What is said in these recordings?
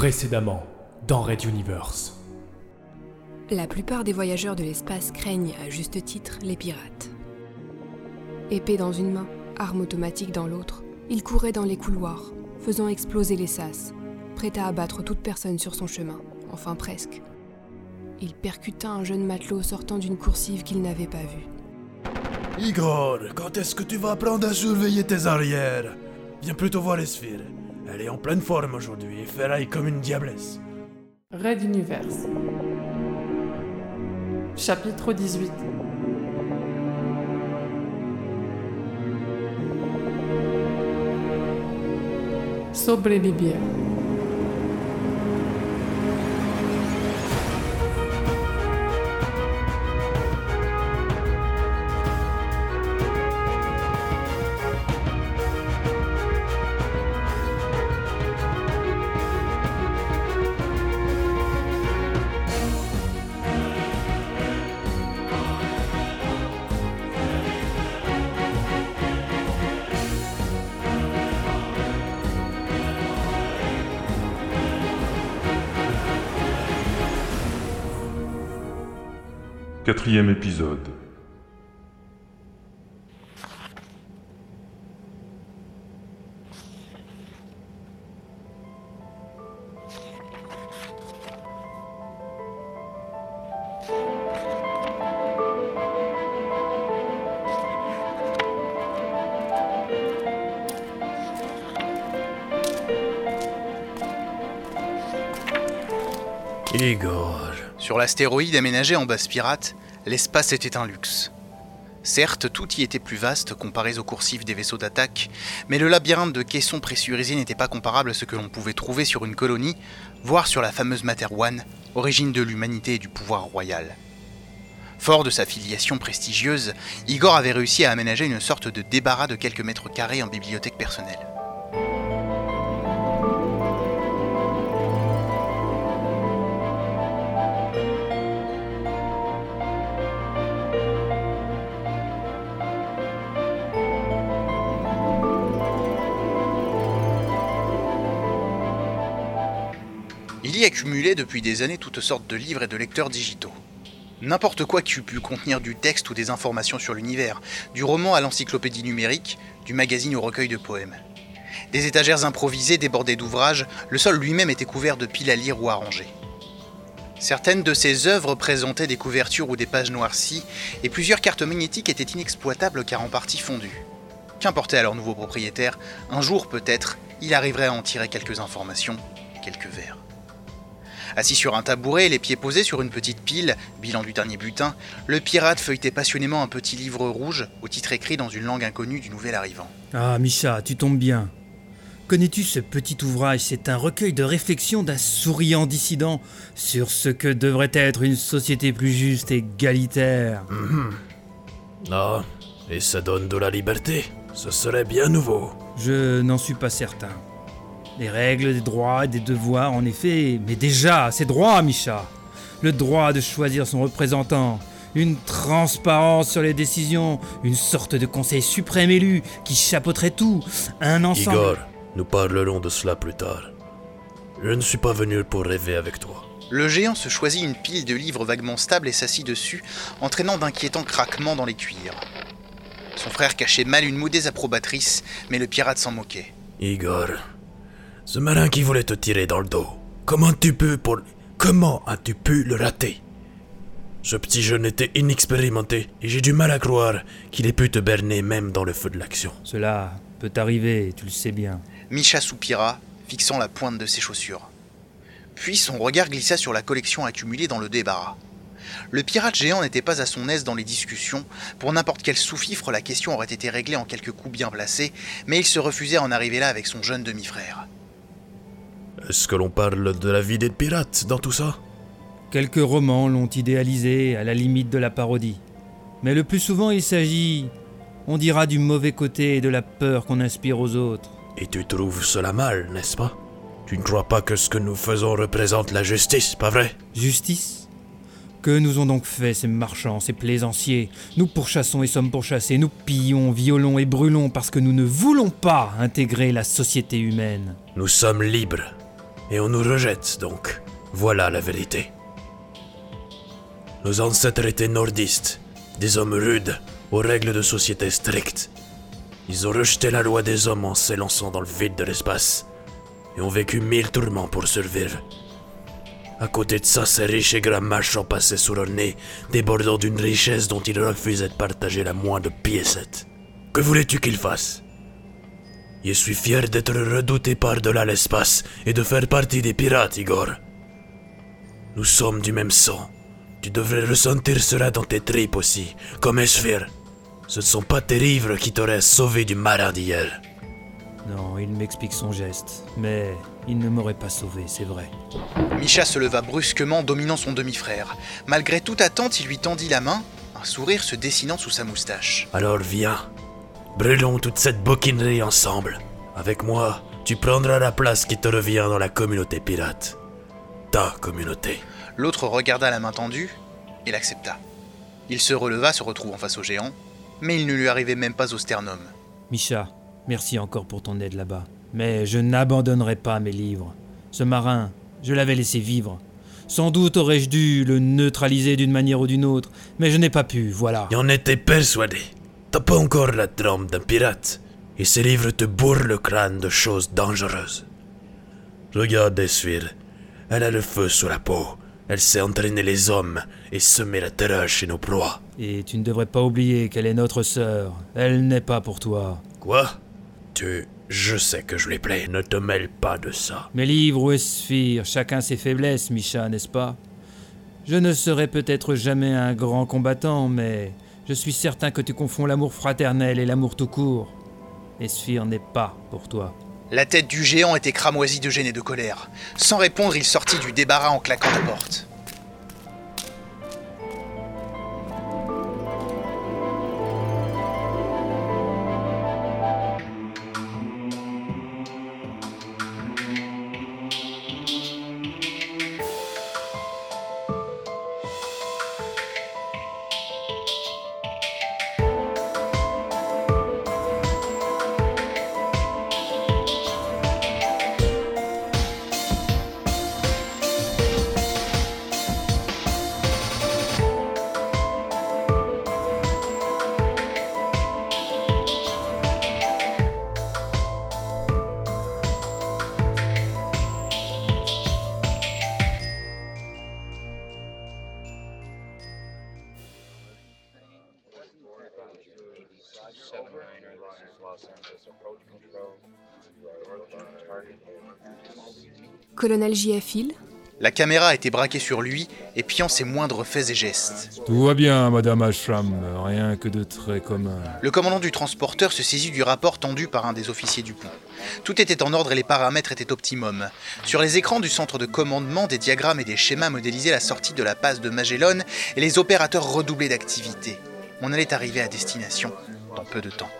Précédemment, dans Red Universe. La plupart des voyageurs de l'espace craignent, à juste titre, les pirates. Épée dans une main, arme automatique dans l'autre, il courait dans les couloirs, faisant exploser les sas, prêt à abattre toute personne sur son chemin, enfin presque. Il percuta un jeune matelot sortant d'une coursive qu'il n'avait pas vue. Igor, quand est-ce que tu vas apprendre à surveiller tes arrières? Viens plutôt voir Esphire. Elle est en pleine forme aujourd'hui et ferraille comme une diablesse. Red Universe. Chapitre 18 Sobrevivir. Quatrième épisode. Igor. Sur l'astéroïde aménagé en base pirate, l'espace était un luxe. Certes, tout y était plus vaste comparé aux coursifs des vaisseaux d'attaque, mais le labyrinthe de caissons pressurisés n'était pas comparable à ce que l'on pouvait trouver sur une colonie, voire sur la fameuse Mater One, origine de l'humanité et du pouvoir royal. Fort de sa filiation prestigieuse, Igor avait réussi à aménager une sorte de débarras de quelques mètres carrés en bibliothèque personnelle. Il y accumulait depuis des années toutes sortes de livres et de lecteurs digitaux. N'importe quoi qui eût pu contenir du texte ou des informations sur l'univers, du roman à l'encyclopédie numérique, du magazine au recueil de poèmes. Des étagères improvisées débordées d'ouvrages, le sol lui-même était couvert de piles à lire ou à ranger. Certaines de ces œuvres présentaient des couvertures ou des pages noircies, et plusieurs cartes magnétiques étaient inexploitables car en partie fondues. Qu'importait à leur nouveau propriétaire, un jour peut-être, il arriverait à en tirer quelques informations, quelques vers. Assis sur un tabouret, les pieds posés sur une petite pile, bilan du dernier butin, le pirate feuilletait passionnément un petit livre rouge, au titre écrit dans une langue inconnue du nouvel arrivant. Ah, Micha, tu tombes bien. Connais-tu ce petit ouvrage? C'est un recueil de réflexions d'un souriant dissident sur ce que devrait être une société plus juste et égalitaire. Ah, et ça donne de la liberté. Ce serait bien nouveau. Je n'en suis pas certain. Les règles des droits et des devoirs, en effet, mais déjà, ces droits, Micha. Le droit de choisir son représentant, une transparence sur les décisions, une sorte de conseil suprême élu qui chapeauterait tout, un ensemble. Igor, nous parlerons de cela plus tard. Je ne suis pas venu pour rêver avec toi. Le géant se choisit une pile de livres vaguement stables et s'assit dessus, entraînant d'inquiétants craquements dans les cuirs. Son frère cachait mal une moue désapprobatrice, mais le pirate s'en moquait. Igor, ce marin qui voulait te tirer dans le dos, comment tu peux pour... Comment as-tu pu le rater? Ce petit jeune était inexpérimenté et j'ai du mal à croire qu'il ait pu te berner même dans le feu de l'action. Cela peut arriver, tu le sais bien. Micha soupira, fixant la pointe de ses chaussures. Puis son regard glissa sur la collection accumulée dans le débarras. Le pirate géant n'était pas à son aise dans les discussions. Pour n'importe quel sous-fifre, la question aurait été réglée en quelques coups bien placés, mais il se refusait à en arriver là avec son jeune demi-frère. Est-ce que l'on parle de la vie des pirates dans tout ça? Quelques romans l'ont idéalisé à la limite de la parodie. Mais le plus souvent, il s'agit, on dira, du mauvais côté et de la peur qu'on inspire aux autres. Et tu trouves cela mal, n'est-ce pas? Tu ne crois pas que ce que nous faisons représente la justice, pas vrai? Justice? Que nous ont donc fait ces marchands, ces plaisanciers? Nous pourchassons et sommes pourchassés, nous pillons, violons et brûlons parce que nous ne voulons pas intégrer la société humaine. Nous sommes libres. Et on nous rejette donc. Voilà la vérité. Nos ancêtres étaient nordistes, des hommes rudes, aux règles de société strictes. Ils ont rejeté la loi des hommes en s'élançant dans le vide de l'espace, et ont vécu mille tourments pour survivre. À côté de ça, ces riches et grands marchands passaient sous leur nez, débordant d'une richesse dont ils refusaient de partager la moindre piécette. Que voulais-tu qu'ils fassent? Je suis fier d'être redouté par-delà l'espace et de faire partie des pirates, Igor. Nous sommes du même sang. Tu devrais ressentir cela dans tes tripes aussi, comme Esphir. Ce ne sont pas tes livres qui t'auraient sauvé du marin d'hier. Non, il m'explique son geste, mais il ne m'aurait pas sauvé, c'est vrai. Misha se leva brusquement, dominant son demi-frère. Malgré toute attente, il lui tendit la main, un sourire se dessinant sous sa moustache. Alors viens, brûlons toute cette boquinerie ensemble. Avec moi, tu prendras la place qui te revient dans la communauté pirate. Ta communauté. L'autre regarda la main tendue et l'accepta. Il se releva, se retrouvant face au géant, mais il ne lui arrivait même pas au sternum. Misha, merci encore pour ton aide là-bas. Mais je n'abandonnerai pas mes livres. Ce marin, je l'avais laissé vivre. Sans doute aurais-je dû le neutraliser d'une manière ou d'une autre, mais je n'ai pas pu, voilà. Et on était persuadé. T'as pas encore la trempe d'un pirate. Et ces livres te bourrent le crâne de choses dangereuses. Regarde Esphir. Elle a le feu sous la peau. Elle sait entraîner les hommes et semer la terreur chez nos proies. Et tu ne devrais pas oublier qu'elle est notre sœur. Elle n'est pas pour toi. Quoi? Tu... Je sais que je lui plais. Ne te mêle pas de ça. Mes livres ou Esphir, chacun ses faiblesses, Misha, n'est-ce pas? Je ne serai peut-être jamais un grand combattant, mais je suis certain que tu confonds l'amour fraternel et l'amour tout court. Esphir n'est pas pour toi. La tête du géant était cramoisie de gêne et de colère. Sans répondre, il sortit du débarras en claquant la porte. Colonel. Hill, La caméra était braquée sur lui, épiant ses moindres faits et gestes. Tout va bien, Madame Ashram, rien que de très commun. Le commandant du transporteur se saisit du rapport tendu par un des officiers du pont. Tout était en ordre et les paramètres étaient optimum. Sur les écrans du centre de commandement, des diagrammes et des schémas modélisaient la sortie de la passe de Magellan et les opérateurs redoublaient d'activité. On allait arriver à destination dans peu de temps.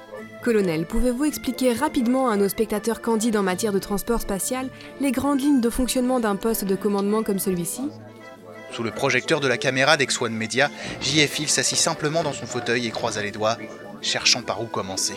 Colonel, pouvez-vous expliquer rapidement à nos spectateurs candides en matière de transport spatial les grandes lignes de fonctionnement d'un poste de commandement comme celui-ci? Sous le projecteur de la caméra d'X1 Media, JF Hill s'assit simplement dans son fauteuil et croisa les doigts, cherchant par où commencer.